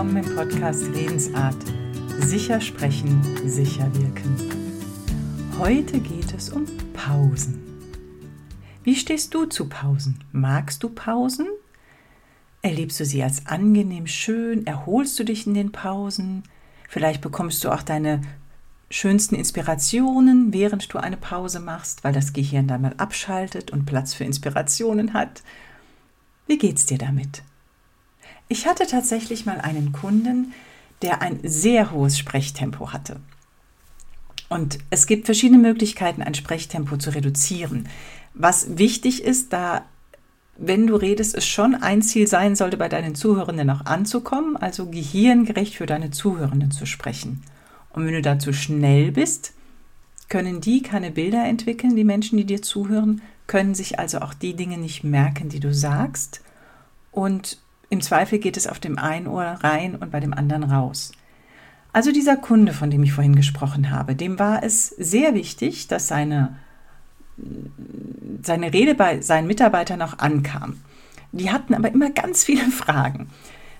willkommen im Podcast Redensart. Sicher sprechen, sicher wirken. Heute geht es um Pausen. Wie stehst du zu Pausen? Magst du Pausen? Erlebst du sie als angenehm schön? Erholst du dich in den Pausen? Vielleicht bekommst du auch deine schönsten Inspirationen, während du eine Pause machst, weil das Gehirn dann mal abschaltet und Platz für Inspirationen hat. Wie geht's dir damit? Ich hatte tatsächlich mal einen Kunden, der ein sehr hohes Sprechtempo hatte. Und es gibt verschiedene Möglichkeiten, ein Sprechtempo zu reduzieren. Was wichtig ist, da, wenn du redest, es schon ein Ziel sein sollte, bei deinen Zuhörenden auch anzukommen, also gehirngerecht für deine Zuhörenden zu sprechen. Und wenn du dazu schnell bist, können die keine Bilder entwickeln, die Menschen, die dir zuhören, können sich also auch die Dinge nicht merken, die du sagst. Und im Zweifel geht es auf dem einen Ohr rein und bei dem anderen raus. Also dieser Kunde, von dem ich vorhin gesprochen habe, dem war es sehr wichtig, dass seine, seine Rede bei seinen Mitarbeitern auch ankam. Die hatten aber immer ganz viele Fragen.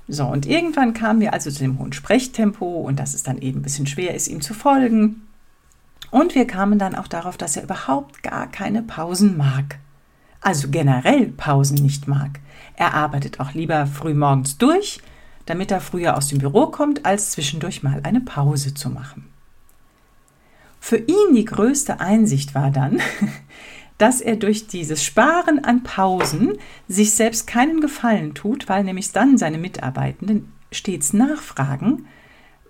So, und irgendwann kamen wir also zu dem hohen Sprechtempo und dass es dann eben ein bisschen schwer ist, ihm zu folgen. Und wir kamen dann auch darauf, dass er überhaupt gar keine Pausen mag. Also generell Pausen nicht mag. Er arbeitet auch lieber früh morgens durch, damit er früher aus dem Büro kommt, als zwischendurch mal eine Pause zu machen. Für ihn die größte Einsicht war dann, dass er durch dieses Sparen an Pausen sich selbst keinen Gefallen tut, weil nämlich dann seine Mitarbeitenden stets nachfragen,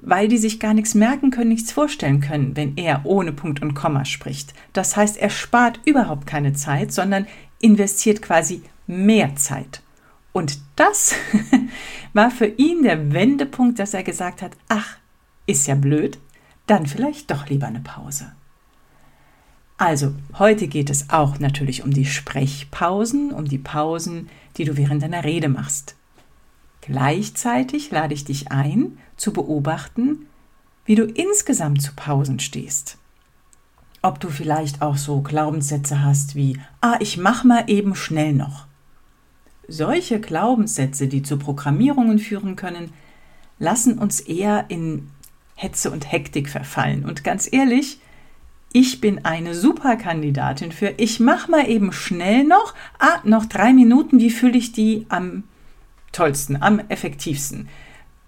weil die sich gar nichts merken können, nichts vorstellen können, wenn er ohne Punkt und Komma spricht. Das heißt, er spart überhaupt keine Zeit, sondern investiert quasi mehr Zeit. Und das war für ihn der Wendepunkt, dass er gesagt hat, ach, ist ja blöd, dann vielleicht doch lieber eine Pause. Also, heute geht es auch natürlich um die Sprechpausen, um die Pausen, die du während deiner Rede machst. Gleichzeitig lade ich dich ein, zu beobachten, wie du insgesamt zu Pausen stehst. Ob du vielleicht auch so Glaubenssätze hast wie, ah, ich mach mal eben schnell noch solche Glaubenssätze, die zu Programmierungen führen können, lassen uns eher in Hetze und Hektik verfallen. Und ganz ehrlich, ich bin eine super Kandidatin für, ich mache mal eben schnell noch, ah, noch drei Minuten, wie fühle ich die am tollsten, am effektivsten?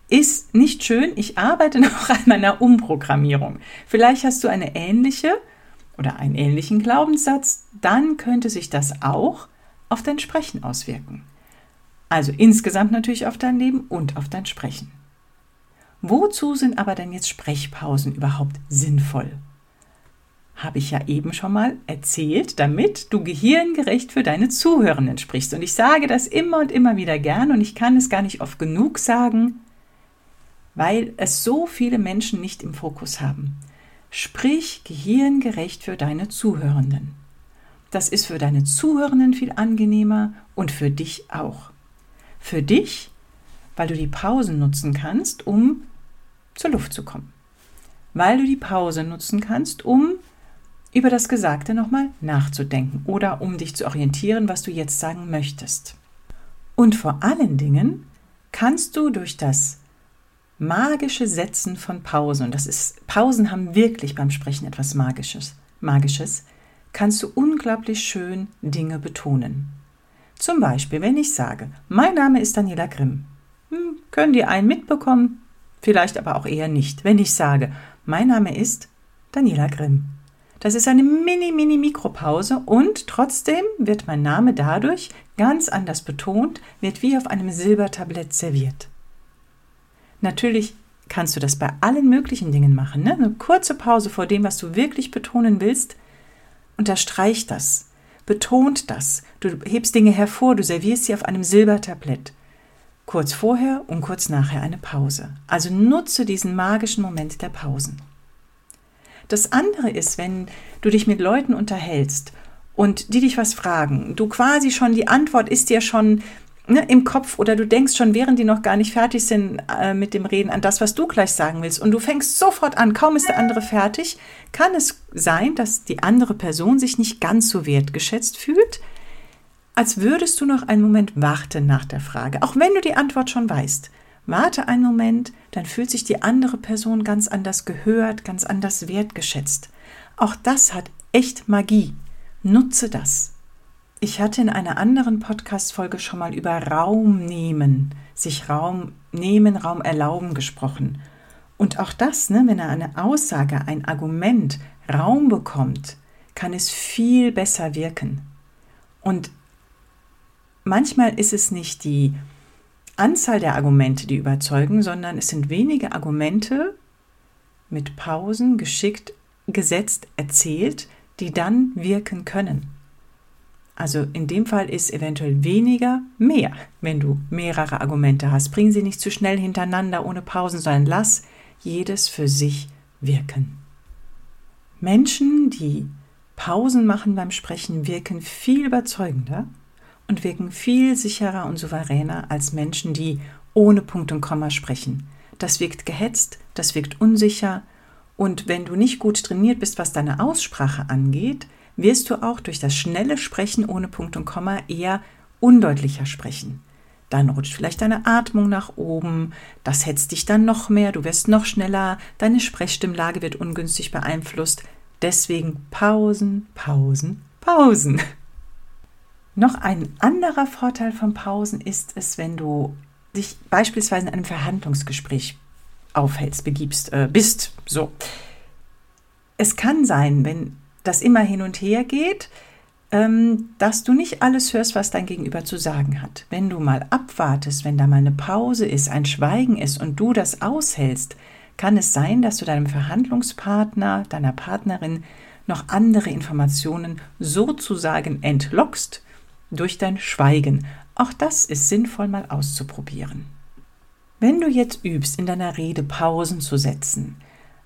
Ist nicht schön, ich arbeite noch an meiner Umprogrammierung. Vielleicht hast du eine ähnliche oder einen ähnlichen Glaubenssatz, dann könnte sich das auch auf dein Sprechen auswirken. Also insgesamt natürlich auf dein Leben und auf dein Sprechen. Wozu sind aber denn jetzt Sprechpausen überhaupt sinnvoll? Habe ich ja eben schon mal erzählt, damit du gehirngerecht für deine Zuhörenden sprichst. Und ich sage das immer und immer wieder gern und ich kann es gar nicht oft genug sagen, weil es so viele Menschen nicht im Fokus haben. Sprich gehirngerecht für deine Zuhörenden. Das ist für deine Zuhörenden viel angenehmer und für dich auch. Für dich, weil du die Pausen nutzen kannst, um zur Luft zu kommen. Weil du die Pause nutzen kannst, um über das Gesagte nochmal nachzudenken oder um dich zu orientieren, was du jetzt sagen möchtest. Und vor allen Dingen kannst du durch das magische Setzen von Pausen, und das ist, Pausen haben wirklich beim Sprechen etwas Magisches, Magisches, kannst du unglaublich schön Dinge betonen. Zum Beispiel, wenn ich sage, mein Name ist Daniela Grimm, hm, können die einen mitbekommen, vielleicht aber auch eher nicht. Wenn ich sage, mein Name ist Daniela Grimm. Das ist eine mini, mini Mikropause und trotzdem wird mein Name dadurch ganz anders betont, wird wie auf einem Silbertablett serviert. Natürlich kannst du das bei allen möglichen Dingen machen. Ne? Eine kurze Pause vor dem, was du wirklich betonen willst, unterstreich das betont das. Du hebst Dinge hervor, du servierst sie auf einem Silbertablett. Kurz vorher und kurz nachher eine Pause. Also nutze diesen magischen Moment der Pausen. Das andere ist, wenn du dich mit Leuten unterhältst und die dich was fragen, du quasi schon, die Antwort ist dir schon ne, im Kopf oder du denkst schon, während die noch gar nicht fertig sind äh, mit dem Reden, an das, was du gleich sagen willst und du fängst sofort an, kaum ist der andere fertig, kann es sein, dass die andere Person sich nicht ganz so wertgeschätzt fühlt, als würdest du noch einen Moment warten nach der Frage, auch wenn du die Antwort schon weißt. Warte einen Moment, dann fühlt sich die andere Person ganz anders gehört, ganz anders wertgeschätzt. Auch das hat echt Magie. Nutze das. Ich hatte in einer anderen Podcast-Folge schon mal über Raum nehmen, sich Raum nehmen, Raum erlauben gesprochen. Und auch das, ne, wenn eine Aussage, ein Argument Raum bekommt, kann es viel besser wirken. Und manchmal ist es nicht die Anzahl der Argumente, die überzeugen, sondern es sind wenige Argumente mit Pausen geschickt gesetzt erzählt, die dann wirken können. Also in dem Fall ist eventuell weniger mehr, wenn du mehrere Argumente hast. Bring sie nicht zu schnell hintereinander ohne Pausen, sondern lass jedes für sich wirken. Menschen, die Pausen machen beim Sprechen, wirken viel überzeugender und wirken viel sicherer und souveräner als Menschen, die ohne Punkt und Komma sprechen. Das wirkt gehetzt, das wirkt unsicher und wenn du nicht gut trainiert bist, was deine Aussprache angeht, wirst du auch durch das schnelle Sprechen ohne Punkt und Komma eher undeutlicher sprechen. Dann rutscht vielleicht deine Atmung nach oben, das hetzt dich dann noch mehr, du wirst noch schneller, deine Sprechstimmlage wird ungünstig beeinflusst. Deswegen Pausen, Pausen, Pausen. Noch ein anderer Vorteil von Pausen ist es, wenn du dich beispielsweise in einem Verhandlungsgespräch aufhältst, begibst, äh, bist. So. Es kann sein, wenn das immer hin und her geht, ähm, dass du nicht alles hörst, was dein Gegenüber zu sagen hat. Wenn du mal abwartest, wenn da mal eine Pause ist, ein Schweigen ist und du das aushältst, kann es sein, dass du deinem Verhandlungspartner, deiner Partnerin noch andere Informationen sozusagen entlockst durch dein Schweigen. Auch das ist sinnvoll mal auszuprobieren. Wenn du jetzt übst, in deiner Rede Pausen zu setzen,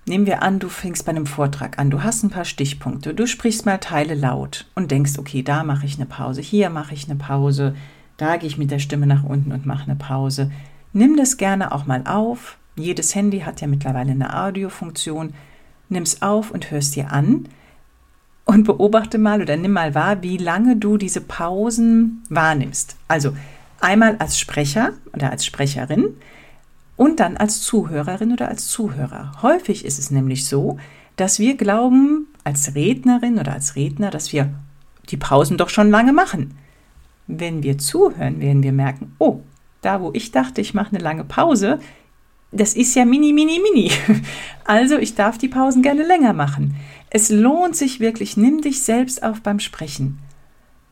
nehmen wir an, du fängst bei einem Vortrag an, du hast ein paar Stichpunkte, du sprichst mal Teile laut und denkst, okay, da mache ich eine Pause, hier mache ich eine Pause, da gehe ich mit der Stimme nach unten und mache eine Pause. Nimm das gerne auch mal auf. Jedes Handy hat ja mittlerweile eine Audiofunktion. Nimm es auf und hörst dir an und beobachte mal oder nimm mal wahr, wie lange du diese Pausen wahrnimmst. Also einmal als Sprecher oder als Sprecherin und dann als Zuhörerin oder als Zuhörer. Häufig ist es nämlich so, dass wir glauben, als Rednerin oder als Redner, dass wir die Pausen doch schon lange machen. Wenn wir zuhören, werden wir merken, oh, da wo ich dachte, ich mache eine lange Pause, das ist ja mini, mini, mini. Also ich darf die Pausen gerne länger machen. Es lohnt sich wirklich, nimm dich selbst auf beim Sprechen.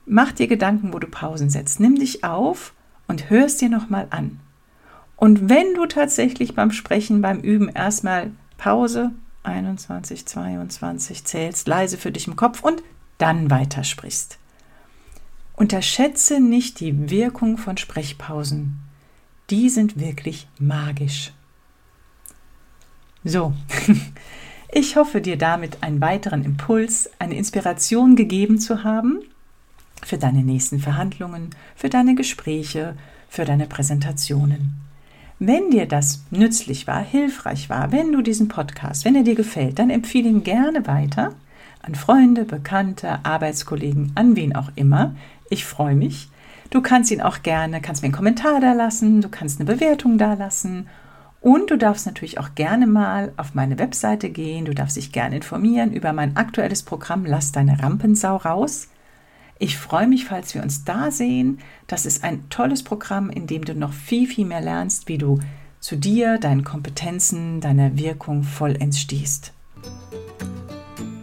Mach dir Gedanken, wo du Pausen setzt. Nimm dich auf und hörst dir nochmal an. Und wenn du tatsächlich beim Sprechen, beim Üben erstmal Pause, 21, 22 zählst, leise für dich im Kopf und dann weitersprichst. Unterschätze nicht die Wirkung von Sprechpausen. Die sind wirklich magisch. So, ich hoffe dir damit einen weiteren Impuls, eine Inspiration gegeben zu haben für deine nächsten Verhandlungen, für deine Gespräche, für deine Präsentationen. Wenn dir das nützlich war, hilfreich war, wenn du diesen Podcast, wenn er dir gefällt, dann empfehle ihn gerne weiter an Freunde, Bekannte, Arbeitskollegen, an wen auch immer. Ich freue mich. Du kannst ihn auch gerne, kannst mir einen Kommentar da lassen, du kannst eine Bewertung da lassen und du darfst natürlich auch gerne mal auf meine Webseite gehen, du darfst dich gerne informieren über mein aktuelles Programm Lass deine Rampensau raus. Ich freue mich, falls wir uns da sehen. Das ist ein tolles Programm, in dem du noch viel, viel mehr lernst, wie du zu dir, deinen Kompetenzen, deiner Wirkung vollends stehst.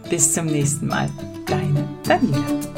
Bis zum nächsten Mal. Deine Daniela.